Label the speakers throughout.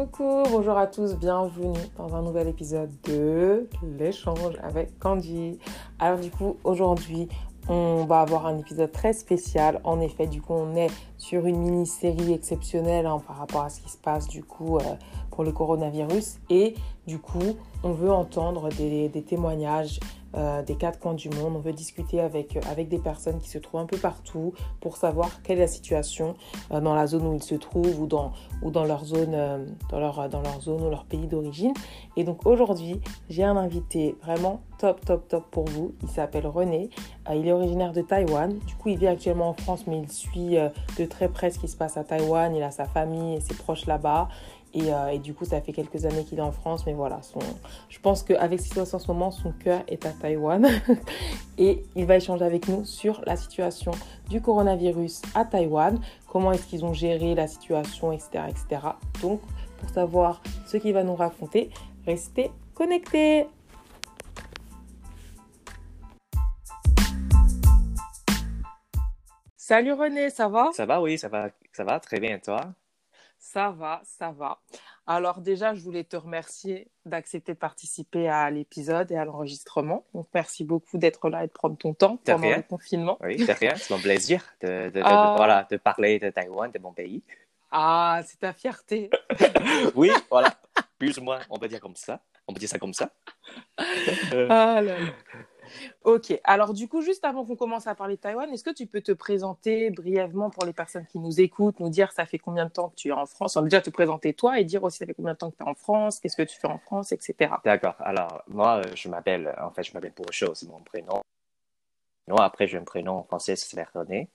Speaker 1: Coucou, bonjour à tous, bienvenue dans un nouvel épisode de l'échange avec Candy. Alors du coup, aujourd'hui, on va avoir un épisode très spécial. En effet, du coup, on est sur une mini-série exceptionnelle hein, par rapport à ce qui se passe du coup euh, pour le coronavirus. Et du coup, on veut entendre des, des témoignages euh, des quatre coins du monde. On veut discuter avec, euh, avec des personnes qui se trouvent un peu partout pour savoir quelle est la situation euh, dans la zone où ils se trouvent ou dans, ou dans, leur, zone, dans, leur, dans leur zone ou leur pays d'origine. Et donc aujourd'hui, j'ai un invité vraiment top, top, top pour vous. Il s'appelle René. il est originaire de Taïwan. Du coup, il vit actuellement en France, mais il suit de très près ce qui se passe à Taïwan. Il a sa famille et ses proches là-bas. Euh, et, du coup, ça fait quelques années qu'il est en France, mais voilà, je pense qu'avec ce qui en ce moment, son cœur est à Taïwan. et il va échanger avec nous sur la situation du coronavirus à Taïwan, comment est-ce qu'ils ont géré la situation, etc., etc. Donc, pour savoir ce qu'il va nous raconter, restez connectés. Salut René, ça va?
Speaker 2: Ça va, oui, ça va, ça va très bien, toi?
Speaker 1: Ça va, ça va. Alors déjà, je voulais te remercier d'accepter de participer à l'épisode et à l'enregistrement. Donc merci beaucoup d'être là et de prendre ton temps pendant le confinement.
Speaker 2: Oui, c'est rien. C'est mon plaisir de, de, ah. voilà, de parler de Taïwan, de mon pays.
Speaker 1: Ah, c'est ta fierté.
Speaker 2: oui, voilà. Plus ou moins, on peut dire comme ça. On peut dire ça comme ça.
Speaker 1: ah là là. Ok, alors du coup, juste avant qu'on commence à parler de Taïwan, est-ce que tu peux te présenter brièvement pour les personnes qui nous écoutent, nous dire ça fait combien de temps que tu es en France? On déjà te présenter toi et dire aussi ça fait combien de temps que tu es en France, qu'est-ce que tu fais en France, etc.
Speaker 2: D'accord, alors moi, euh, je m'appelle, en fait, je m'appelle Bourgeot, c'est mon prénom. Non, après, j'ai un prénom en français, c'est René.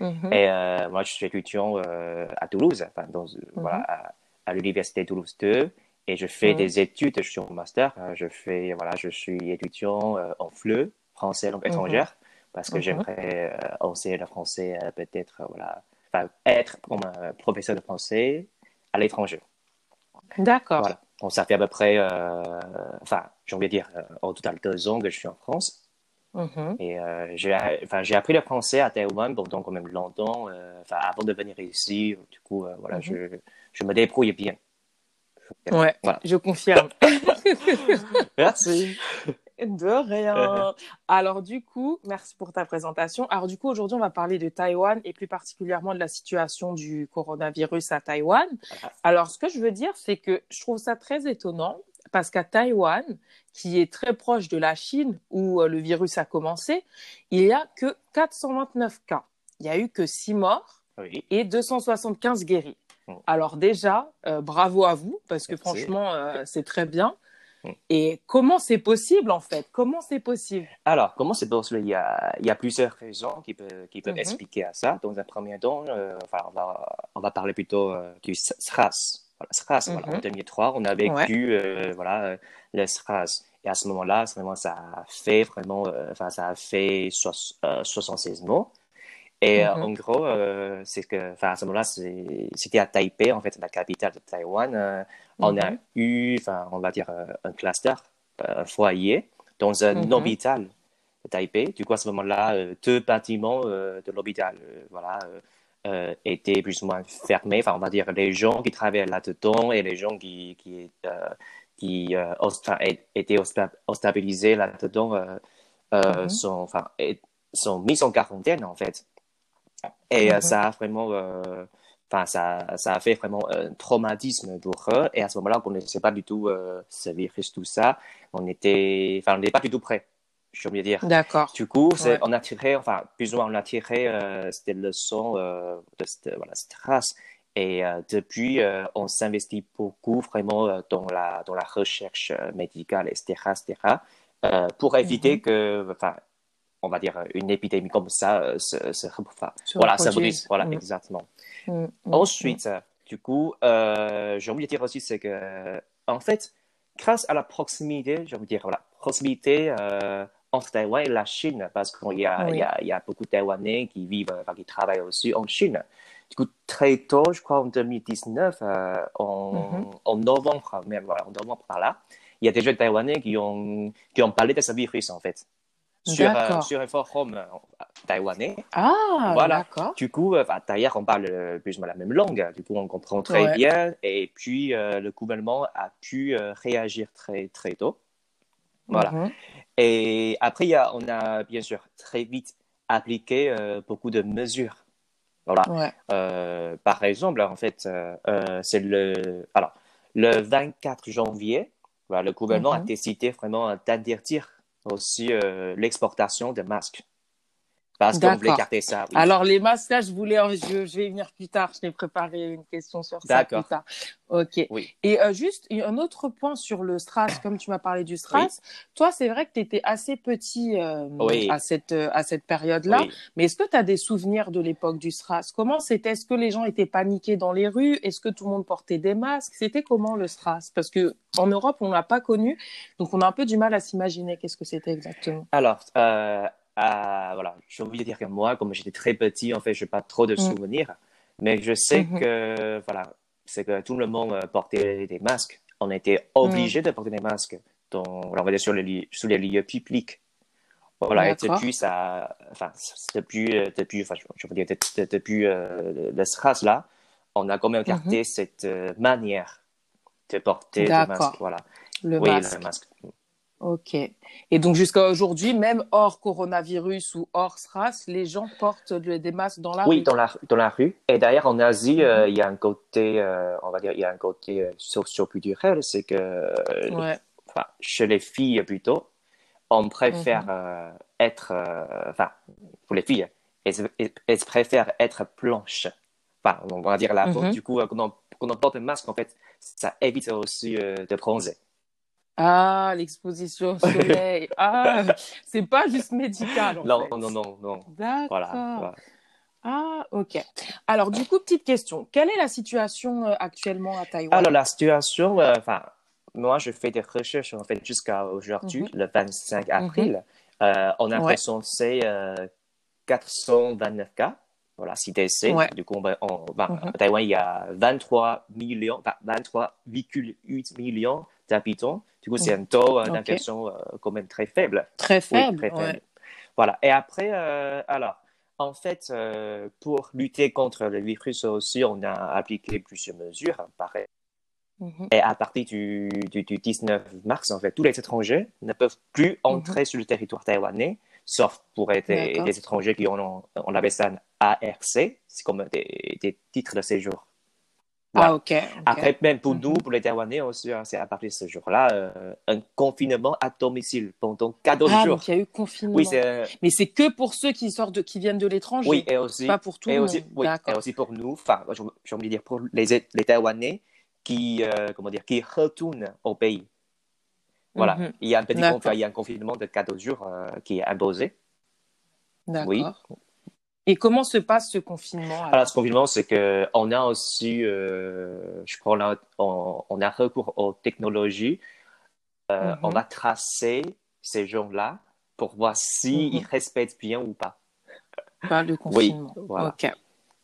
Speaker 2: Mm Et euh, moi, je suis étudiant euh, à Toulouse, enfin, dans, voilà, mhm. à, à l'Université Toulouse 2 et je fais des études, je suis en master, euh, je fais, voilà, je suis étudiant euh, en FLE, français langue étrangère, parce que j'aimerais euh, enseigner le français peut-être, voilà, enfin, être comme un professeur de français à l'étranger.
Speaker 1: D'accord.
Speaker 2: Voilà. Donc, ça fait à peu près, enfin, j'ai envie de dire, en total deux ans que je suis en France. Mm-hmm. Et j'ai, enfin, appris le français à Taïwan pendant quand même longtemps, enfin, avant de venir ici. Du coup, voilà, je, je me débrouille bien.
Speaker 1: Ouais, je confirme.
Speaker 2: merci.
Speaker 1: De rien. Alors du coup, merci pour ta présentation. Alors du coup, aujourd'hui, on va parler de Taïwan et plus particulièrement de la situation du coronavirus à Taïwan. Alors ce que je veux dire, c'est que je trouve ça très étonnant parce qu'à Taïwan, qui est très proche de la Chine où euh, le virus a commencé, il n'y a que 429 cas. Il n'y a eu que 6 morts et 275 guéris. Mm. Alors déjà, euh, bravo à vous, parce que franchement, euh, c'est très bien. Mm. Et comment c'est possible en fait? Comment c'est possible?
Speaker 2: Alors, comment c'est possible? Il y, a, il y a plusieurs raisons qui peuvent, qui peuvent mm-hmm. expliquer à ça. Dans un premier temps, euh, enfin, on, va, on va parler plutôt du SRAS. Voilà, SRAS, voilà, en 2003, mm-hmm. on a vécu voilà, le SRAS. Et à ce moment-là, vraiment, ça a fait vraiment, enfin, ça a fait 76 mots. Et euh, mm-hmm. en gros, euh, c'est que, à ce moment-là, c'était à Taipei, en fait, la capitale de Taïwan. Euh, on a mm-hmm. eu, on va dire, un cluster, un foyer, dans un mm-hmm. hôpital de Taipei. Du coup, à ce moment-là, deux bâtiments de l'hôpital, voilà, étaient plus ou moins fermés. Enfin, on va dire, les gens qui travaillaient là-dedans et les gens qui, qui, qui étaient hospitalisés là-dedans sont, enfin, sont mis en quarantaine, en fait. Et euh, ça a vraiment, euh, enfin, ça, ça a fait vraiment un traumatisme pour eux. Et à ce moment-là, on ne connaissait pas du tout euh, ce virus, tout ça. On était, enfin, on n'était pas du tout prêt. Je veux dire.
Speaker 1: D'accord.
Speaker 2: Du coup, on a tiré, enfin, plus ou moins, on a tiré euh, cette leçon de cette, voilà, cette race. Et depuis, on s'investit beaucoup vraiment dans la, dans la recherche médicale, etc., etc., pour éviter mm-hmm. que, enfin, on va dire, une épidémie comme ça euh, se, se, voilà, ça voilà, mm. exactement. Mm, mm, Ensuite, du coup, euh, j'ai envie de dire aussi, c'est que, en fait, grâce à la proximité, j'ai envie de dire, voilà, proximité euh, entre Taïwan et la Chine, parce qu'il y, a, y, a, y a beaucoup de Taïwanais qui vivent, qui travaillent aussi en Chine. Du coup, très tôt, je crois en 2019, euh, en, mm-hmm. en, novembre, même, voilà, en novembre par là, il y a des jeunes Taïwanais qui ont, qui ont parlé de ce virus, en fait sur, euh, sur un forum, taïwanais.
Speaker 1: Ah, voilà. d'accord.
Speaker 2: Du coup, d'ailleurs, on parle plus ou moins la même langue. Du coup, on comprend très bien. Et puis, le gouvernement a pu réagir très, très tôt. Voilà. Mhm. Et après, y a, on a bien sûr très vite appliqué beaucoup de mesures. Voilà. par exemple, en fait, c'est le. Alors, le 24 janvier, le gouvernement a mhm. décidé vraiment d'interdire aussi euh, l'exportation de masques. Parce qu'on voulait écarter ça.
Speaker 1: Alors, les masques, là, je voulais, je, je, vais venir plus tard. Je t'ai préparé une question sur ça plus tard. Ok. Oui. Et euh, juste, un autre point sur le STRAS, comme tu m'as parlé du STRAS. Toi, c'est vrai que tu étais assez petit euh, à cette, euh, à cette période-là. Mais est-ce que tu as des souvenirs de l'époque du STRAS? Comment c'était? Est-ce que les gens étaient paniqués dans les rues? Est-ce que tout le monde portait des masques? C'était comment le STRAS? Parce que en Europe, on l'a pas connu. Donc, on a un peu du mal à s'imaginer qu'est-ce que c'était exactement.
Speaker 2: Alors, voilà, j'ai envie de dire que moi, comme j'étais très petit, en fait, je n'ai pas trop de mm. souvenirs. Mais je sais mm-hmm. que, voilà, c'est que tout le monde euh, portait des masques. On était obligé mm. de porter des masques dans, on va dire, sur, les, sur les lieux publics. Voilà, et depuis, ça, enfin, depuis, euh, depuis, enfin, je veux dire, depuis euh, le SRAS, là, on a quand même gardé mm-hmm. cette manière de porter des masques. Voilà.
Speaker 1: Le oui, masque. le masque. Ok. Et donc jusqu'à aujourd'hui, même hors coronavirus ou hors SRAS, les gens portent des masques dans la
Speaker 2: rue?
Speaker 1: Oui,
Speaker 2: dans la, dans la rue. Et d'ailleurs, en Asie, euh, mhm. il y a un côté, euh, on va dire, il y a un côté euh, socio-culturel, c'est que chez les filles plutôt, on préfère mhm. être, enfin, pour les filles, elles, préfèrent être blanches. Enfin, on va dire la mhm. Du coup, quand on, quand on porte un masque, en fait, ça évite aussi de bronzer.
Speaker 1: Ah, l'exposition au soleil. ah, c'est pas juste médical. En
Speaker 2: non,
Speaker 1: fait.
Speaker 2: non, non, non.
Speaker 1: D'accord. Voilà, Ah, ok. Alors, du coup, petite question. Quelle est la situation euh, actuellement à Taïwan?
Speaker 2: Alors, la situation, euh, enfin, moi, je fais des recherches, en fait, jusqu'à aujourd'hui, mhm. le 25 mhm. avril. euh, on a recensé 429 euh, cas. Voilà, CTC. Du coup, on, mhm. à Taïwan, il y a 23 millions, 23,8 millions d'habitants. Du coup, c'est un taux euh, d'infection euh, quand même très faible.
Speaker 1: Très faible. très faible.
Speaker 2: Voilà. Et après, euh, alors, en fait, pour lutter contre le virus aussi, on a appliqué plusieurs mesures, pareil. Mhm. Et à partir du, du, 19 mars, en fait, tous les étrangers ne peuvent plus mhm. entrer sur le territoire taïwanais, sauf pour être des, étrangers qui ont, on appelle ça un ARC, c'est comme des, titres de séjour.
Speaker 1: Ah, ok.
Speaker 2: Après, même pour nous, mhm. pour les Taïwanais aussi, hein, c'est à partir de ce jour-là, euh, un confinement à domicile pendant 14
Speaker 1: ah,
Speaker 2: jours.
Speaker 1: Donc il y a eu confinement. Oui, euh, Mais c'est que pour ceux qui sortent, de, qui viennent de l'étranger.
Speaker 2: Oui, et aussi.
Speaker 1: Pas pour tout
Speaker 2: et aussi, oui, et aussi pour nous, enfin, j'ai envie de dire pour les, les Taïwanais qui, euh, comment dire, qui retournent au pays. Voilà. Mhm. Il y a un petit il y a un confinement de 14 jours qui est imposé.
Speaker 1: D'accord. Oui. Et comment se passe ce confinement
Speaker 2: alors? ce confinement, c'est que on a aussi, euh, je crois, on, on, a recours aux technologies. Euh, On mhm. va tracer ces gens-là pour voir s'ils mhm. respectent bien ou pas.
Speaker 1: Pas le confinement. Oui, voilà.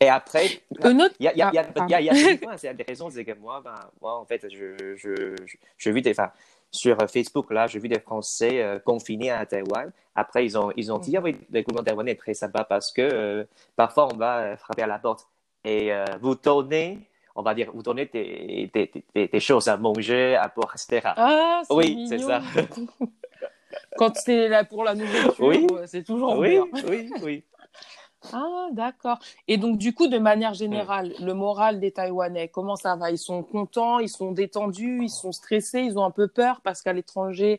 Speaker 2: Et après, il y a, y a, y a, y a, y a c'est que moi, ben, moi, en fait, je, je, je, je vis des, enfin, sur Facebook, là, j'ai vu des Français euh, confinés à Taïwan. Après, ils ont, ils ont dit, ah oui, le gouvernement taïwanais est très sympa parce que euh, parfois, on va euh, frapper à la porte et vous donnez, on va dire, vous donnez des, des, des, choses à manger, à boire, etc.
Speaker 1: Ah,
Speaker 2: oui, c'est ça.
Speaker 1: Quand c'est là pour la nourriture, oui. c'est toujours
Speaker 2: oui, bien. Oui, oui.
Speaker 1: Ah, d'accord. Et donc, du coup, de manière générale, le moral des Taïwanais, comment ça va? Ils sont contents, ils sont détendus, ils sont stressés, ils ont un peu peur parce qu'à l'étranger,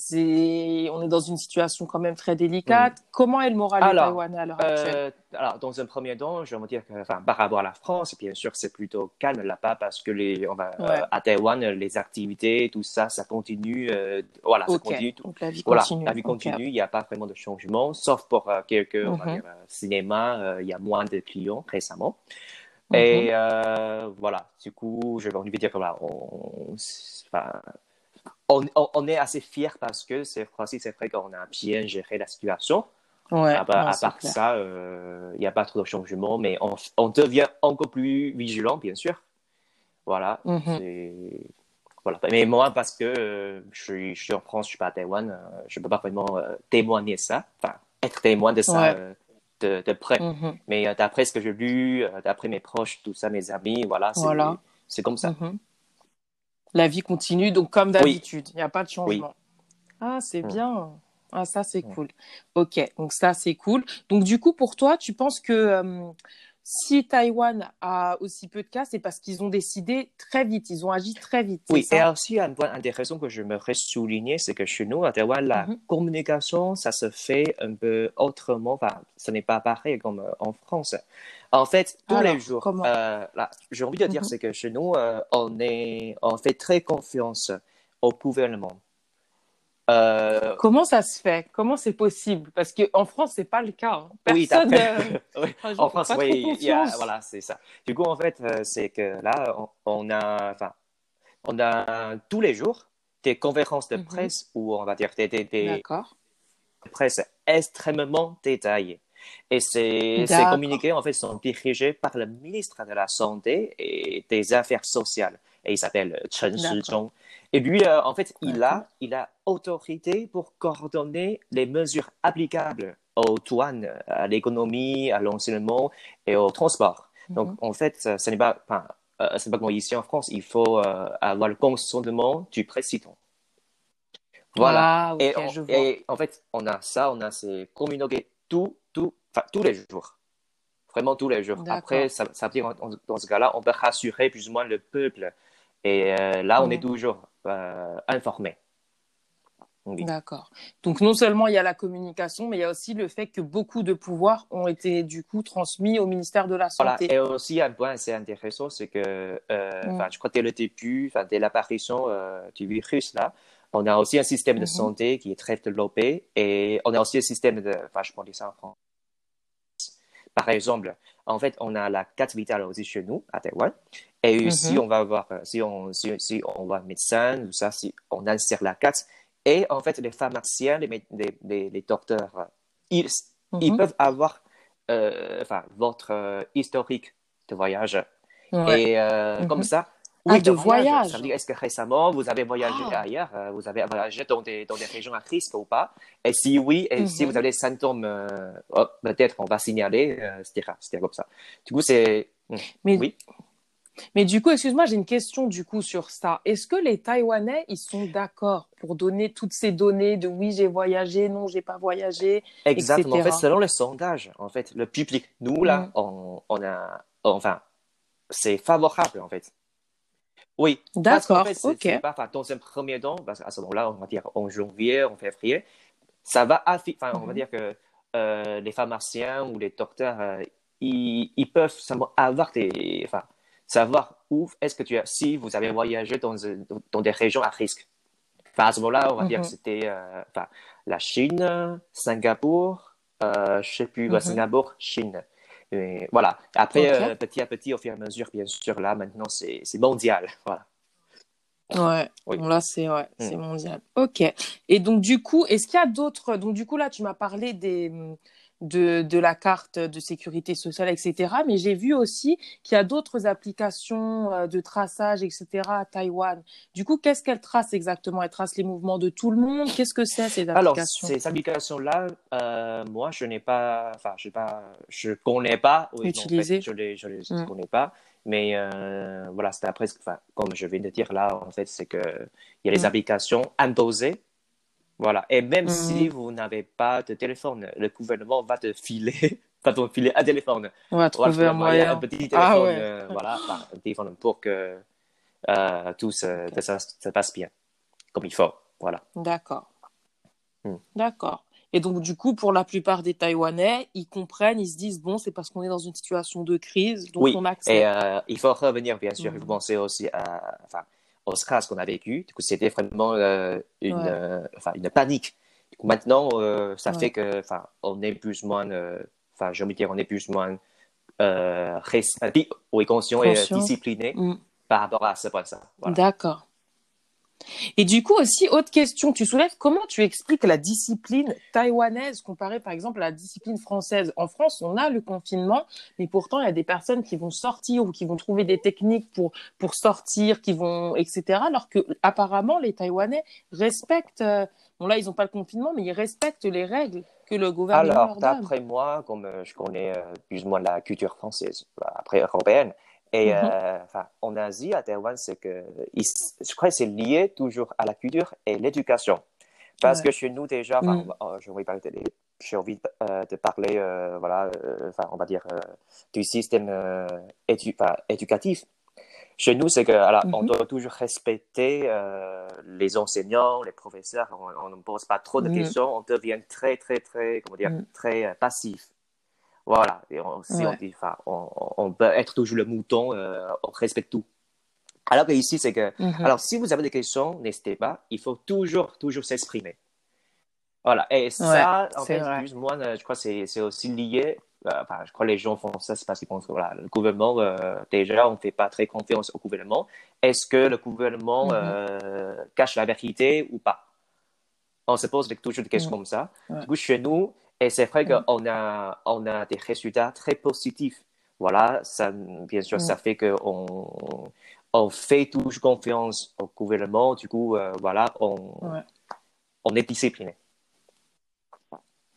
Speaker 1: c'est, on est dans une situation quand même très délicate. Mm. Comment est le moral des Taïwanais à l'heure actuelle? euh,
Speaker 2: Alors, dans un premier temps, je vais dire que, enfin, par rapport à la France, bien sûr, c'est plutôt calme là-bas parce que les, on va, euh, à Taïwan, les activités, tout ça, ça continue. Euh, voilà, ça continue.
Speaker 1: Donc la vie continue.
Speaker 2: La vie continue. Il n'y a pas vraiment de changement, sauf pour quelques, on va mm-hmm. dire, cinéma, il y a moins de clients récemment. Mm-hmm. Et voilà, du coup, je vais envie de dire que voilà, on, enfin, on, est assez fiers parce que c'est c'est vrai qu'on a bien géré la situation.
Speaker 1: Ouais,
Speaker 2: à, part ça, il euh, n'y a pas trop de changement, mais on, devient encore plus vigilant, bien sûr. Voilà. Mhm. voilà. Mais moi, parce que euh, je, suis, en France, je ne suis pas à Taïwan, euh, je ne peux pas vraiment témoigner ça, enfin, être témoin de ça de, de près. Mhm. Mais d'après ce que j'ai lu, d'après mes proches, tout ça, mes amis, voilà, c'est comme ça. Mhm.
Speaker 1: La vie continue, donc comme d'habitude, il n'y a pas de changement. Ah, c'est bien. Ah, ça, c'est cool. Ok, donc ça, c'est cool. Donc, du coup, pour toi, tu penses que si Taïwan a aussi peu de cas, c'est parce qu'ils ont décidé très vite, ils ont agi très vite.
Speaker 2: Oui, et aussi un point intéressant que je me souligner, c'est que chez nous, à Taïwan, la mhm. communication, ça se fait un peu autrement. Enfin, ce n'est pas pareil comme euh, en France. En fait, tous les jours, euh, j'ai envie de dire, mhm. c'est que chez nous, euh, on, est, on fait très confiance au gouvernement.
Speaker 1: Euh, Comment ça se fait? Comment c'est possible? Parce qu'en France, c'est pas le cas. Hein. Personne.
Speaker 2: Oui, en France, oui, voilà, c'est ça. Du coup, en fait, euh, c'est que là, on, a, enfin, on a tous les jours des conférences de mhm. presse où on va dire des, des, des presse extrêmement détaillées. Et ces, ces communiqués, en fait, sont dirigés par le ministre de la Santé et des Affaires sociales. Et il s'appelle Chen Shizhong. Et lui, euh, en fait, il a, il a autorité pour coordonner les mesures applicables aux douanes, à l'économie, à l'enseignement et au transport. Mhm. Donc, en fait, ce n'est pas, enfin, euh, c'est pas comme ici en France, il faut euh, avoir le consentement du président. Voilà. Ah, et, et, en fait, on a ça, on a ces communiqués tout, tout, tous les jours. Vraiment tous les jours. Après, ça, ça veut dire, dans ce cas-là, on peut rassurer plus ou moins le peuple. Et là, on est toujours euh, informés.
Speaker 1: D'accord. Donc non seulement il y a la communication, mais il y a aussi le fait que beaucoup de pouvoirs ont été du coup transmis au ministère de la Santé.
Speaker 2: Voilà. Et aussi un point assez intéressant, c'est que euh, mm. je crois que dès le début, dès l'apparition euh, du virus là, on a aussi un système de mm-hmm. santé qui est très développé et on a aussi un système de, enfin je dire ça en France. Par exemple, en fait, on a la carte vitale aussi chez nous à Taïwan et mhm. si on va voir, euh, si on, si, si on va médecin, ou ça, si on insère la carte, et en fait, les pharmaciens, les, les, les, docteurs, euh, ils, ils mhm. peuvent avoir euh, enfin, votre historique de voyage. Et mhm. comme ça,
Speaker 1: oui, ah, de voyage.
Speaker 2: Ça veut dire, est-ce que récemment, vous avez voyagé ah. ailleurs, vous avez voyagé dans des, dans des régions à risque ou pas? Et si oui, et si vous avez des symptômes, oh, peut-être on va signaler, etc. C'est comme ça. Du coup, c'est...
Speaker 1: Hmm. Mais... Oui. Mais du coup, excuse-moi, j'ai une question du coup sur ça. Est-ce que les Taïwanais, ils sont d'accord pour donner toutes ces données de oui, j'ai voyagé, non, j'ai pas voyagé,
Speaker 2: Exactement. En fait, selon le sondage, en fait, le public, nous là, mm. on, a, enfin, c'est favorable en fait. Oui.
Speaker 1: D'accord. En ok.
Speaker 2: Pas, dans un premier temps, parce qu'à ce moment-là, on va dire en janvier, en février, ça va enfin, on va mm-hmm. dire que euh, les pharmaciens ou les docteurs, euh, ils, ils, peuvent avoir des, enfin, savoir où est-ce que tu as, si vous avez voyagé dans, dans des régions à risque. Enfin, à ce moment-là, on va dire que mhm. c'était euh, enfin, la Chine, Singapour, je sais plus, mm Singapour, Chine. Et voilà. Après, euh, petit à petit, au fur et à mesure, bien sûr, là, maintenant, c'est mondial. Voilà.
Speaker 1: Ouais, oui. là c'est ouais, mm. c'est mondial. Ok. Et donc du coup, est-ce qu'il y a d'autres Donc du coup là, tu m'as parlé des de, de, la carte de sécurité sociale, etc. Mais j'ai vu aussi qu'il y a d'autres applications euh, de traçage, etc. à Taïwan. Du coup, qu'est-ce qu'elles tracent exactement? Elles tracent les mouvements de tout le monde? Qu'est-ce que c'est ces applications?
Speaker 2: Alors, ces applications-là, euh, moi, je n'ai pas, enfin, je ne je connais pas.
Speaker 1: Utiliser.
Speaker 2: je ne les, je les mm. connais pas. Mais euh, voilà, c'est après, enfin, comme je viens de dire là, en fait, c'est qu'il y a les mm. applications imposées voilà. Et même mm. si vous n'avez pas de téléphone, le gouvernement va te filer, va te filer un téléphone.
Speaker 1: On va trouver un moyen.
Speaker 2: Un petit ah téléphone, euh, voilà, un téléphone pour que euh, tout se, ça, se passe bien, comme il faut. Voilà.
Speaker 1: D'accord. Mm. D'accord. Et donc, du coup, pour la plupart des Taïwanais, ils comprennent, ils se disent, bon, c'est parce qu'on est dans une situation de crise, donc on accepte.
Speaker 2: Et euh, il faut revenir, bien sûr, mm. vous pensez aussi à, enfin, ce qu'on a vécu. Du coup, c'était vraiment euh, une, euh, enfin, une panique. Du coup, maintenant, euh, ça fait que, enfin, on est plus ou moins, enfin, je veux dire, on est plus ou moins oui, conscient, et discipliné mm. par rapport à ce point-là.
Speaker 1: D'accord. Et du coup aussi, autre question, tu soulèves, comment tu expliques la discipline taïwanaise comparée par exemple à la discipline française? En France, on a le confinement, mais pourtant il y a des personnes qui vont sortir ou qui vont trouver des techniques pour, pour sortir, qui vont, etc. Alors que apparemment les Taïwanais respectent, euh, bon là ils n'ont pas le confinement, mais ils respectent les règles que le gouvernement
Speaker 2: Alors, d'après moi, comme euh, je connais euh, plus ou moins la culture française, après européenne, et mhm. euh, en Asie, à Taïwan, c'est que je crois que c'est lié toujours à la culture et l'éducation. Parce que chez nous, déjà, mm. j'ai envie de parler, de, envie de, parler voilà, enfin, on va dire, du système éducatif. Chez nous, c'est que on mhm. doit toujours respecter les enseignants, les professeurs. On ne pose pas trop de mm. questions. On devient très, très, très, comment dire, mm. très passif. Voilà. Et on, si on, dit, on, peut être toujours le mouton, euh, on respecte tout. Alors que ici, c'est que, mhm. alors si vous avez des questions, n'hésitez pas, il faut toujours, toujours s'exprimer. Voilà. Et ça, en fait, moi, euh, je crois que c'est aussi lié. Euh, enfin, je crois que les gens font ça, c'est parce qu'ils pensent que voilà, le gouvernement, déjà, on ne fait pas très confiance au gouvernement. Est-ce que le gouvernement mhm. cache la vérité ou pas? On se pose toujours des questions comme ça. Du coup, chez nous, et c'est vrai qu'on a, on a des résultats très positifs. Voilà, ça, bien sûr, ça fait qu'on on fait toujours confiance au gouvernement. Du coup, euh, voilà, on, on est discipliné.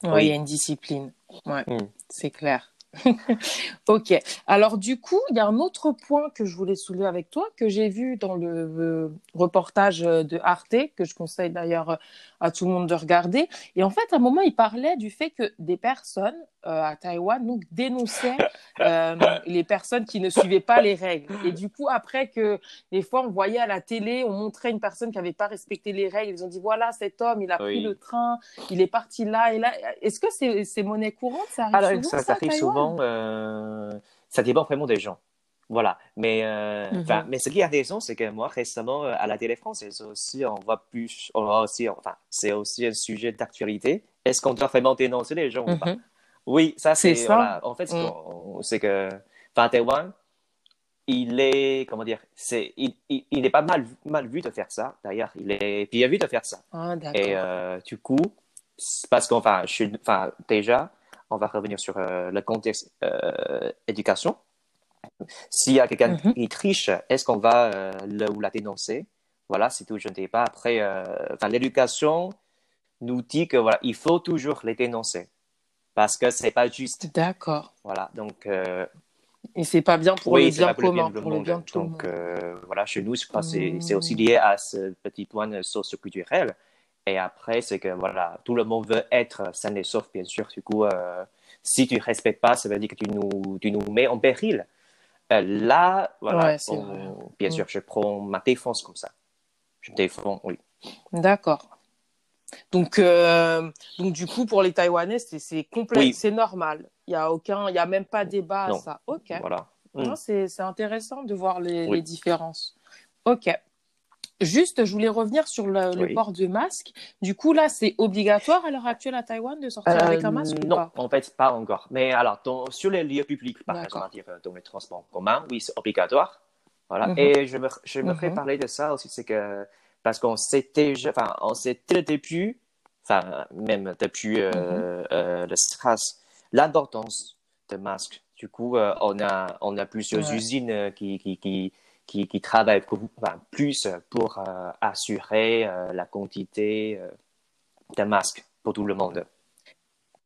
Speaker 1: Oui, il y a une discipline. Ouais, mm. c'est clair. ok. Alors du coup, il y a un autre point que je voulais soulever avec toi, que j'ai vu dans le euh, reportage de Arte, que je conseille d'ailleurs à tout le monde de regarder. Et en fait, à un moment, il parlait du fait que des personnes euh, à Taïwan donc, dénonçaient euh, les personnes qui ne suivaient pas les règles. Et du coup, après que des fois, on voyait à la télé, on montrait une personne qui n'avait pas respecté les règles, ils ont dit voilà, cet homme, il a pris le train, il est parti là et là. Est-ce que c'est monnaie courante? Ça arrive souvent,
Speaker 2: ça, arrive souvent. Euh, ça dépend vraiment des gens. Voilà. Mais, mm-hmm. mais ce qui est intéressant, c'est que moi, récemment, à la télé française aussi, on voit plus, on voit aussi, enfin, c'est aussi un sujet d'actualité. Est-ce qu'on doit vraiment dénoncer les gens ou pas? Mm-hmm. Oui, ça c'est ça. En fait, mm. c'est que enfin, Taïwan, il est comment dire, c'est il, il, est pas mal mal vu de faire ça. D'ailleurs, il est bien vu de faire ça.
Speaker 1: Ah,
Speaker 2: Et euh, du coup, parce qu'enfin, je enfin déjà, on va revenir sur euh, le contexte euh, éducation. S'il y a quelqu'un mm-hmm. qui triche, est-ce qu'on va le ou la dénoncer? Voilà, c'est tout. Je ne sais pas. Après, enfin, l'éducation nous dit que voilà, il faut toujours les dénoncer parce que c'est pas juste.
Speaker 1: D'accord.
Speaker 2: Voilà, donc. Euh,
Speaker 1: et c'est pas bien pour le bien commun, pour le bien
Speaker 2: de tout Donc euh, voilà, chez nous, je c'est aussi lié à ce petit point socio-culturel. Et après, c'est que voilà, tout le monde veut être sain et sauf, bien sûr. Du coup, euh, si tu respectes pas, ça veut dire que tu nous, tu nous mets en péril. là, voilà, bien sûr, je prends ma défense comme ça. Je me défends, oui.
Speaker 1: D'accord. Donc, euh, donc du coup, pour les Taïwanais, c'est complet, c'est normal. Il n'y a aucun, il y a même pas débat à ça. Ok.
Speaker 2: Voilà.
Speaker 1: Mm. C'est intéressant de voir les, différences. Ok. Juste, je voulais revenir sur le, port de masque. Du coup, là, c'est obligatoire à l'heure actuelle à Taïwan de sortir avec un euh, masque
Speaker 2: ou Non, en fait, pas encore. Mais alors, sur les lieux publics, par exemple, euh, dans les transports communs, oui, c'est obligatoire. Voilà. Mhm. Et je me, je me ferai mhm. parler de ça aussi, c'est que parce qu'on sait déjà, enfin, on sait depuis, enfin, même depuis euh, euh, le stress, l'importance des masques. Du coup, euh, on, a, on a plusieurs usines qui, qui, qui, qui, qui travaillent plus pour assurer la quantité de masques pour tout le monde.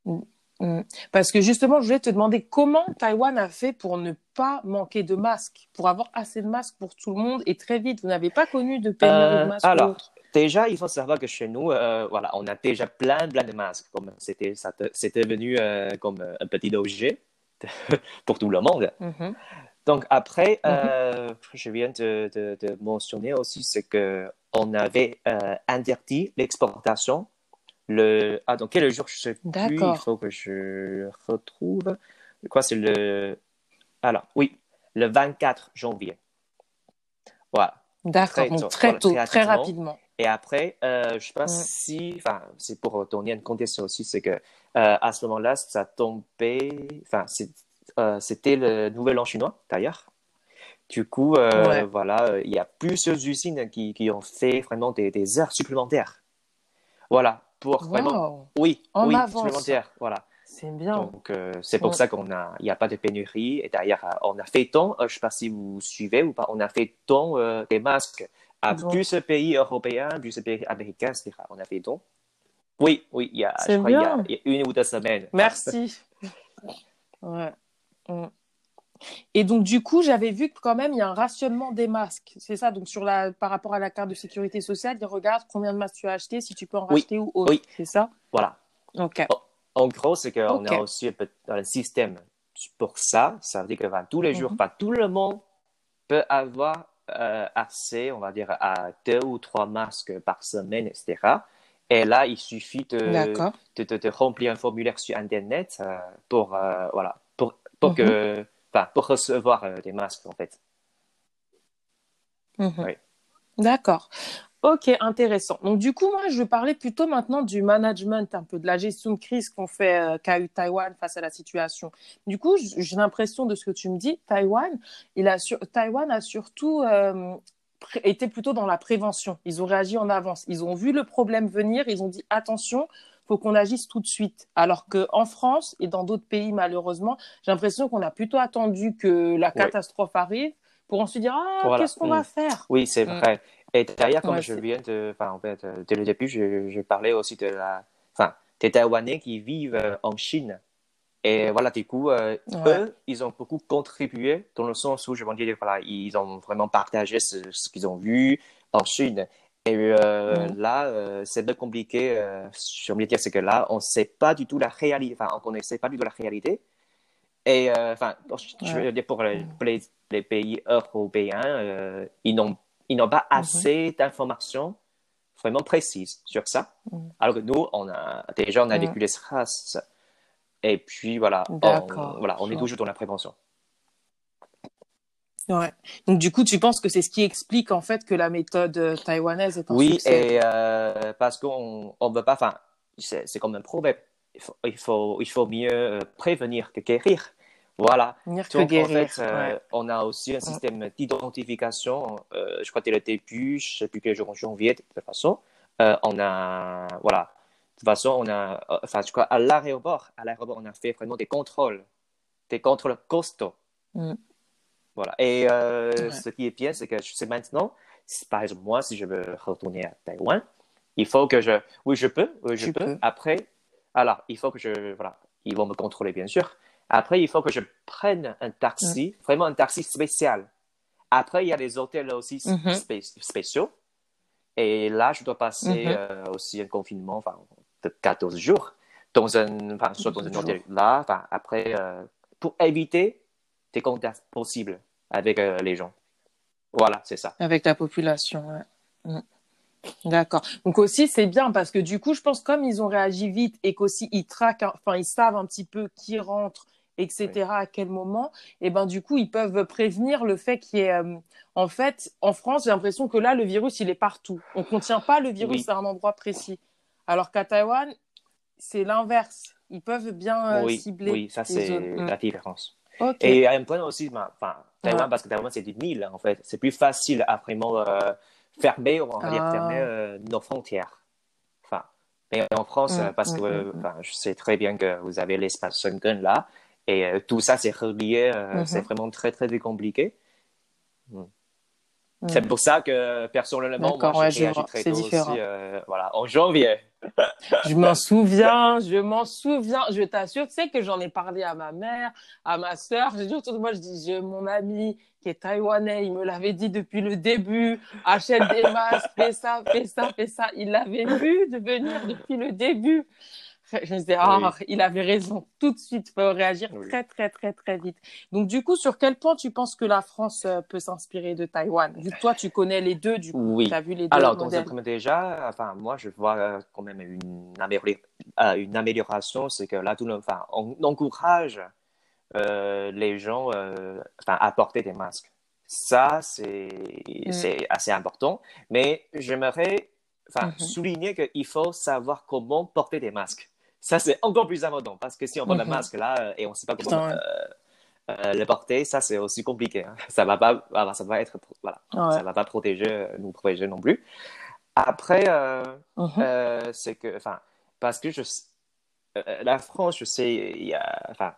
Speaker 1: Mm. Mm. Parce que justement, je voulais te demander comment Taïwan a fait pour ne pas manquer de masques, pour avoir assez de masques pour tout le monde et très vite. Vous n'avez pas connu de pénurie de euh, masques
Speaker 2: Alors, déjà, il faut savoir que chez nous, euh, voilà, on a déjà plein, plein de masques. Comme c'était, c'était venu euh, comme un petit objet pour tout le monde. Mm-hmm. Donc après, mm-hmm. je viens de, de mentionner aussi, c'est que on avait interdit l'exportation le... Ah, donc quel jour je sais plus, il faut que je retrouve. Quoi, c'est le... Alors, oui, le 24 janvier. Voilà.
Speaker 1: D'accord, donc très tôt, très, rapidement.
Speaker 2: Et après, euh, je ne sais pas mm. si, enfin, c'est pour donner un contexte aussi, c'est que euh, à ce moment-là, ça tombait, enfin, euh, c'était le Nouvel An chinois d'ailleurs. Du coup, euh, voilà, il y a plusieurs usines qui, qui ont fait vraiment des, des, heures supplémentaires. Voilà, pour vraiment. Oui,
Speaker 1: en
Speaker 2: oui,
Speaker 1: supplémentaires.
Speaker 2: Voilà.
Speaker 1: C'est bien.
Speaker 2: Donc, euh, c'est pour ça qu'on a, n'y a pas de pénurie. Et d'ailleurs, on a fait tant, je ne sais pas si vous suivez ou pas, on a fait tant des masques à plusieurs pays européens, plusieurs pays américains, etc. On a fait tant. Oui, oui, il y a, je crois, il y, a, il y a une ou deux semaines.
Speaker 1: Merci. ouais. Mm. Et donc, du coup, j'avais vu que quand même, il y a un rationnement des masques. C'est ça, donc sur la, par rapport à la carte de sécurité sociale, ils regardent combien de masques tu as acheté, si tu peux en racheter ou autre. Oui. C'est ça?
Speaker 2: Voilà.
Speaker 1: OK.
Speaker 2: En, gros, c'est qu'on a aussi un, système pour ça. Ça veut dire que tous les jours, pas mhm. tout le monde peut avoir euh, assez, on va dire, à deux ou trois masques par semaine, etc. Et là, il suffit de, de, de, remplir un formulaire sur Internet euh, pour, euh, voilà, que, mhm. pour recevoir euh, des masques, en fait.
Speaker 1: Mhm. Oui. D'accord. Ok, intéressant. Donc du coup, moi, je vais parler plutôt maintenant du management, un peu de la gestion de crise qu'on fait, qu'a eu Taïwan face à la situation. Du coup, j'ai l'impression de ce que tu me dis, Taïwan, il a sur... Taïwan a surtout étaient plutôt dans la prévention. Ils ont réagi en avance. Ils ont vu le problème venir. Ils ont dit attention, faut qu'on agisse tout de suite. Alors qu'en France et dans d'autres pays, malheureusement, j'ai l'impression qu'on a plutôt attendu que la catastrophe arrive pour ensuite dire ah qu'est-ce qu'on va mm. faire?
Speaker 2: Oui, c'est mm. vrai. Et d'ailleurs, comme je viens de, enfin en fait, dès le début, je, je parlais aussi de la, enfin, des Taïwanais qui vivent euh, en Chine et voilà, du coup, euh, eux, ils ont beaucoup contribué dans le sens où, je veux dire, voilà, ils ont vraiment partagé ce, qu'ils ont vu en Chine. Et euh, là, euh, c'est peu compliqué. je veux dire, c'est que là, on ne sait pas du tout la réalité. Enfin, on ne connaissait pas du tout la réalité. Et enfin, je veux dire, pour les, les, pays européens, ils n'ont ils n'ont pas mm-hmm. assez d'informations vraiment précises sur ça. Mm. Alors que nous, on a déjà on a vécu les SRAS et puis voilà, on, voilà, on est toujours dans la prévention.
Speaker 1: Ouais. Donc du coup, tu penses que c'est ce qui explique en fait que la méthode euh, taïwanaise est un
Speaker 2: oui,
Speaker 1: succès?
Speaker 2: Oui, et euh, parce qu'on on veut pas, enfin, c'est comme un problème. Il faut, il faut, il faut mieux euh, prévenir que guérir. Voilà.
Speaker 1: Donc, guérir,
Speaker 2: en fait, on a aussi un système d'identification. je crois que le début, je ne sais plus quel jour en janvier, de toute façon. on a, voilà, toute façon, on a, euh, enfin, je crois, à l'aéroport, à l'aéroport, on a fait vraiment des contrôles, des contrôles costauds. Mm. Voilà. Et euh, ce qui est bien, c'est que je sais maintenant, par exemple, moi, si je veux retourner à Taïwan, il faut que je, oui, je peux, oui, je peux. Après, alors, il faut que je, voilà, ils vont me contrôler, bien sûr. Après, il faut que je prenne un taxi, vraiment un taxi spécial. Après, il y a des hôtels aussi mm-hmm. spéciaux. Et là, je dois passer mm-hmm. euh, aussi un confinement, enfin, de 14 jours dans un, enfin, soit dans un hôtel là, enfin, après, euh, pour éviter des contacts possibles avec euh, les gens. Voilà, c'est ça.
Speaker 1: Avec la population, ouais. Mm. D'accord. Donc aussi, c'est bien parce que du coup, je pense comme ils ont réagi vite et qu'aussi ils traquent, enfin, ils savent un petit peu qui rentre, etc., à quel moment, et ben du coup, ils peuvent prévenir le fait qu'il y ait... Euh, en fait, en France, j'ai l'impression que là, le virus, il est partout. On ne contient pas le virus à un endroit précis. Alors qu'à Taïwan, c'est l'inverse. Ils peuvent bien euh, cibler.
Speaker 2: Oui, ça c'est la différence. Et à un point aussi, enfin, Taïwan, parce que Taïwan c'est une île en fait, c'est plus facile à vraiment euh, fermer, on va ah. fermer euh, nos frontières. Enfin, mais en France, mm, parce mm, que mm, je sais très bien que vous avez l'espace Schengen là, et tout ça c'est relié, mm-hmm. c'est vraiment très très compliqué. C'est pour ça que personnellement, moi, je réagis très tôt aussi, voilà, en janvier
Speaker 1: je m'en souviens, je m'en souviens. Je t'assure, tu sais que j'en ai parlé à ma mère, à ma sœur. Je dis autour de moi, je dis, mon ami qui est taïwanais, il me l'avait dit depuis le début, achète des masques, fais ça, fais ça, fais ça. Il l'avait vu de venir depuis le début. Je me disais, ah, il avait raison. Tout de suite, il faut réagir très, très, très, très vite. Donc, du coup, sur quel point tu penses que la France euh, peut s'inspirer de Taïwan? Toi, tu connais les deux, du coup,
Speaker 2: oui.
Speaker 1: tu as vu les deux.
Speaker 2: Alors, déjà, enfin, moi, je vois euh, quand même une, euh, une amélioration. C'est que là, tout le, enfin, on encourage les gens à porter des masques. Ça, c'est mm. assez important. Mais j'aimerais enfin, mm-hmm. souligner qu'il faut savoir comment porter des masques. Ça, c'est encore plus important parce que si on porte un mhm. masque là euh, et on ne sait pas comment euh, le porter, ça c'est aussi compliqué. Hein. Ça va pas, ça va être, voilà, ça va pas protéger, nous protéger non plus. Après, mm-hmm. c'est que, enfin, parce que je, la France, je sais, il y a, enfin,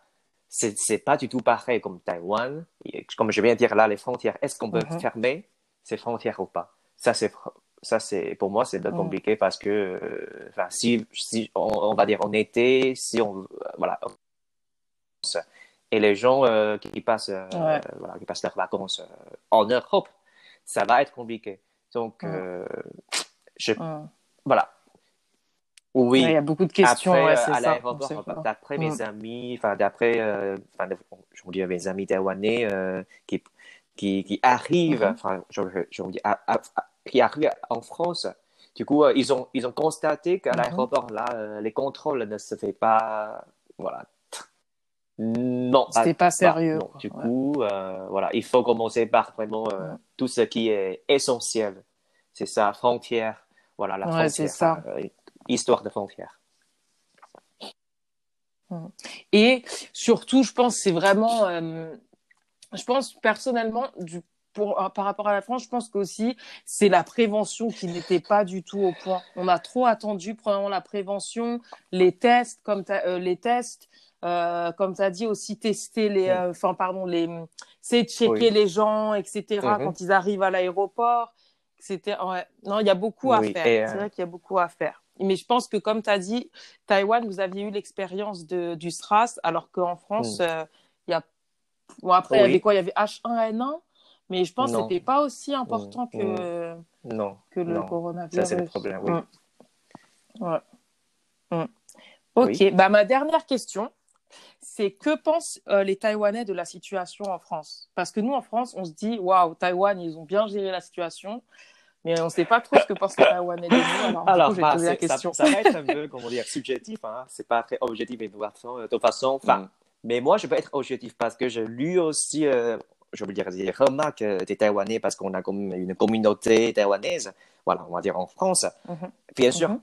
Speaker 2: c'est pas du tout pareil comme Taïwan. Comme je viens de dire là, les frontières, est-ce qu'on peut mm-hmm. fermer ces frontières ou pas? Ça, c'est ça c'est pour moi c'est mm. compliqué parce que euh, enfin si, si on, va dire en été si on voilà et les gens euh, qui passent euh, voilà qui passent leurs vacances en Europe ça va être compliqué donc mm. je mm. voilà
Speaker 1: oui il y a beaucoup de questions
Speaker 2: après, à l'aéroport d'après mes amis enfin d'après enfin je vous dis mes amis taïwanais qui qui, qui arrivent mm-hmm. enfin je, je, dis à, qui arrivent en France. Du coup, euh, ils, ont, ils ont constaté qu'à l'aéroport, là, euh, les contrôles ne se font pas. Voilà.
Speaker 1: Non. C'était pas, sérieux.
Speaker 2: Du coup, euh, voilà, il faut commencer par vraiment tout ce qui est essentiel. C'est ça, frontière. Voilà, la frontière. ça. histoire de frontière.
Speaker 1: Et surtout, je pense, c'est vraiment. je pense personnellement, du pour, euh, par rapport à la France, je pense qu'aussi, c'est la prévention qui n'était pas du tout au point. On a trop attendu, premièrement, la prévention, les tests, comme euh, les tests, euh, comme tu as dit aussi, tester les, euh, enfin, pardon, les, c'est checker les gens, etc., mm-hmm. quand ils arrivent à l'aéroport. Ouais. Non, il y a beaucoup à faire. C'est vrai qu'il y a beaucoup à faire. Mais je pense que, comme tu as dit, Taïwan, vous aviez eu l'expérience du SRAS, alors qu'en France, mm. il y a. Bon, après, il y avait quoi? Il y avait H1N1 mais je pense que c'était pas aussi important que,
Speaker 2: non.
Speaker 1: que le coronavirus.
Speaker 2: Ça, c'est le problème, oui.
Speaker 1: Mm. Ouais. Mm. Ok, bah, ma dernière question, c'est que pensent euh, les Taïwanais de la situation en France? Parce que nous, en France, on se dit, waouh, Taïwan, ils ont bien géré la situation, mais on ne sait pas trop ce que pensent les Taïwanais de nous.
Speaker 2: Alors, bah, la question. Ça, va être un peu, comment dire, subjectif, hein. c'est pas très objectif et de toute façon, enfin, mm. mais moi, je peux être objectif parce que j'ai lu aussi euh, je veux dire, des remarques des Taïwanais parce qu'on a comme une communauté taïwanaise, voilà, on va dire en France. Mhm. Bien sûr, mhm.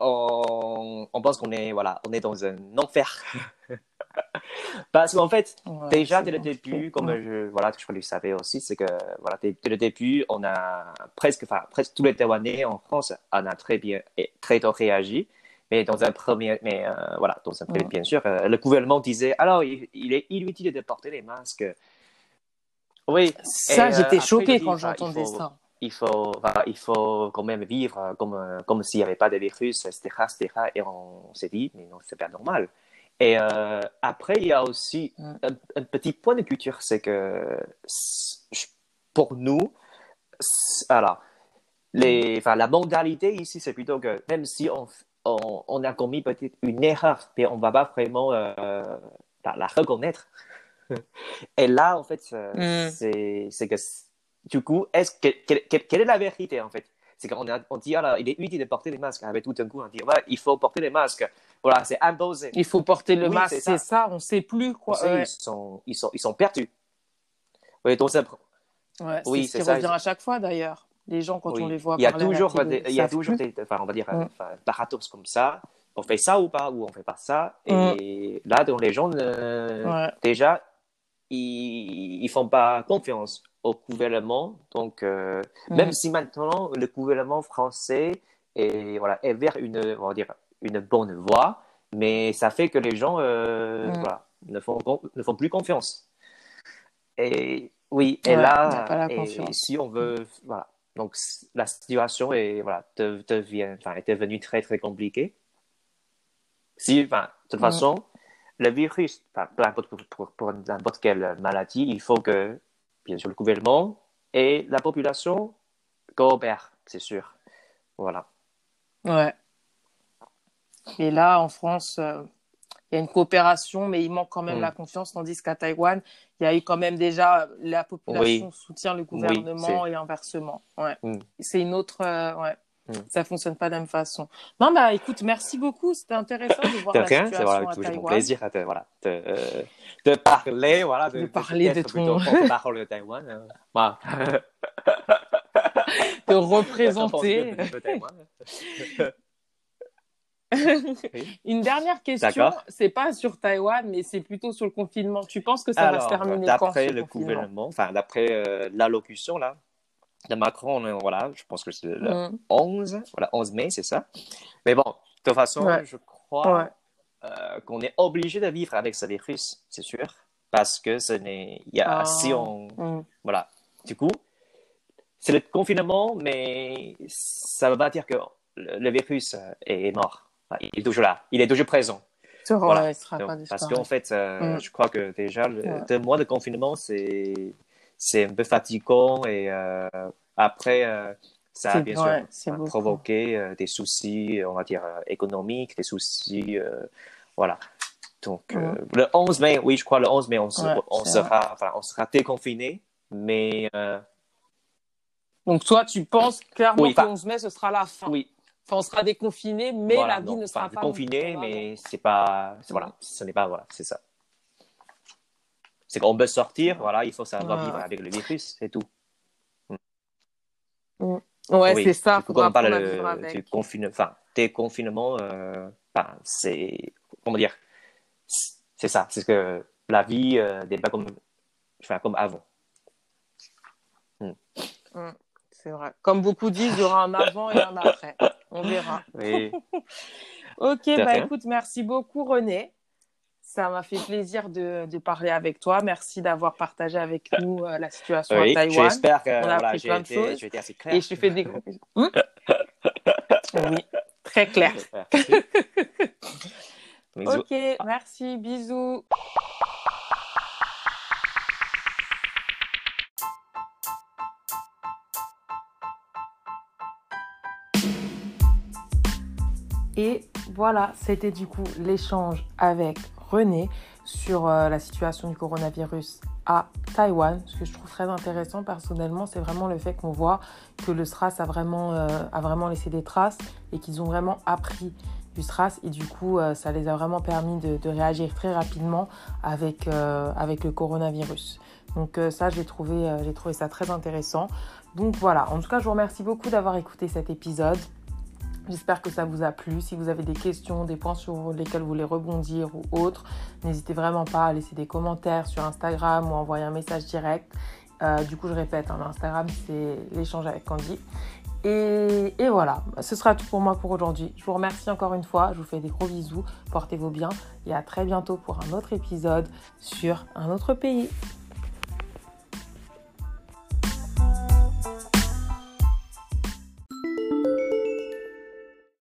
Speaker 2: on, on, pense qu'on est, voilà, on est dans un enfer. parce qu'en fait, déjà dès le début, comme je, voilà, je le savais aussi, c'est que voilà, dès, le début, on a presque, enfin, presque tous les Taïwanais en France, on a très bien, très tôt réagi. Mais dans un premier, mais euh, voilà, dans un premier, bien sûr, euh, le gouvernement disait alors il, il, est inutile de porter les masques oui.
Speaker 1: Ça, euh, j'étais choquée quand j'entendais ça.
Speaker 2: Il faut, il faut quand même vivre comme, euh, comme s'il n'y avait pas de virus, etc., etc. Et on s'est dit, mais non, c'est pas normal. Et euh, après, il y a aussi mm. un, petit point de culture, c'est que pour nous, alors, les, enfin, la modalité ici, c'est plutôt que même si on, on, a commis peut-être une erreur, mais on ne va pas vraiment la reconnaître et là, en fait, mm. c'est que, du coup, est-ce que, quelle, est la vérité, en fait? C'est qu'on on dit, alors, il est utile de porter des masques. Avec tout un coup, on dit, ouais, il faut porter des masques. Voilà, c'est imposé.
Speaker 1: Il faut porter le masque, c'est ça. on ne sait plus quoi.
Speaker 2: ils, sont, ils, sont, ils sont perdus. Oui, donc
Speaker 1: ça. Ouais, oui, c'est ce qui revient à chaque fois, d'ailleurs. Les gens, quand on les voit
Speaker 2: il y a toujours, il y a toujours des, enfin, on va dire, mm. paradoxes comme ça on fait ça ou pas, ou on fait pas ça. Et mm. là, donc, les gens, déjà, ils, ne font pas confiance au gouvernement. Donc, euh, mm. même si maintenant le gouvernement français est, voilà, est vers une, on va dire, une bonne voie, mais ça fait que les gens euh, mm. voilà, ne, font, ne font plus confiance. Et oui, et là, si on veut, voilà, donc la situation est, voilà, devient, est devenue très, très compliquée. Si, de toute mm. façon, le virus, pour, n'importe quelle maladie, il faut que, bien sûr, le gouvernement et la population coopèrent, c'est sûr. Voilà.
Speaker 1: Ouais. Et là, en France, euh, il y a une coopération, mais il manque quand même mm. la confiance, tandis qu'à Taïwan, il y a eu quand même déjà la population soutient le gouvernement et inversement. Ouais. Mm. C'est une autre. Euh, ouais. Hmm. Ça fonctionne pas de la même façon. Non, bah écoute, merci beaucoup. C'était intéressant de voir de la rien, situation voilà, à Taïwan.
Speaker 2: plaisir à te, voilà, de, de parler, voilà,
Speaker 1: de, de parler de, ton
Speaker 2: parole de Taïwan. Hein.
Speaker 1: De représenter. Une dernière question, c'est pas sur Taïwan, mais c'est plutôt sur le confinement. Tu penses que ça va se terminer quand
Speaker 2: D'après le gouvernement, enfin d'après euh, l'allocution là, de Macron, voilà, je pense que c'est le 11, mm. voilà, 11 mai, c'est ça. Mais bon, de toute façon, je crois euh, qu'on est obligé de vivre avec ce virus, c'est sûr, parce que ce n'est, il y a, si ah. on, mm. voilà, du coup, c'est le confinement, mais ça ne veut pas dire que le, virus est mort. Il est toujours là, il est toujours présent.
Speaker 1: Voilà.
Speaker 2: parce qu'en fait, euh, mm. je crois que déjà, deux mois de confinement, c'est c'est un peu fatigant et euh, après, ça a bien sûr provoqué des soucis, on va dire, économiques, des soucis, voilà. Donc, le 11 mai, oui, je crois le 11 mai, on, on sera, enfin, on sera déconfiné, mais
Speaker 1: donc toi, tu penses clairement que le 11 mai, ce sera la fin.
Speaker 2: Oui.
Speaker 1: Enfin, on sera déconfiné, mais la vie ne sera
Speaker 2: pas déconfiné, mais c'est pas, voilà, ce n'est pas voilà, c'est ça. C'est qu'on peut sortir, voilà, il faut savoir vivre avec le virus, c'est tout.
Speaker 1: Mm. Ouais, c'est ça.
Speaker 2: Faut qu'on parle du confinement, enfin, déconfinement, euh, enfin, c'est, comment dire, c'est ça, c'est que la vie euh, n'est pas comme, enfin, comme avant.
Speaker 1: Mm. Mm. C'est vrai. Comme beaucoup disent, il y aura un avant et un après. On verra.
Speaker 2: Oui.
Speaker 1: ok, bah écoute, merci beaucoup René. Ça m'a fait plaisir de, de, parler avec toi. Merci d'avoir partagé avec nous euh, la situation à Taïwan.
Speaker 2: J'espère que voilà, j'ai été, été, assez clair.
Speaker 1: Et je te fais des gros bisous. Hmm? oui, très clair. ok, merci, bisous. Et voilà, c'était du coup l'échange avec René sur euh, la situation du coronavirus à Taïwan. Ce que je trouve très intéressant personnellement, c'est vraiment le fait qu'on voit que le SRAS a vraiment, euh, laissé des traces et qu'ils ont vraiment appris du SRAS et du coup euh, ça les a vraiment permis de, réagir très rapidement avec, le coronavirus. Donc ça j'ai trouvé ça très intéressant. Donc voilà, en tout cas je vous remercie beaucoup d'avoir écouté cet épisode. J'espère que ça vous a plu. Si vous avez des questions, des points sur lesquels vous voulez rebondir ou autre, n'hésitez vraiment pas à laisser des commentaires sur Instagram ou envoyer un message direct. Euh, du coup, je répète, hein, Instagram, c'est l'échange avec Candy. Et, voilà, ce sera tout pour moi pour aujourd'hui. Je vous remercie encore une fois, je vous fais des gros bisous, portez-vous bien et à très bientôt pour un autre épisode sur un autre pays.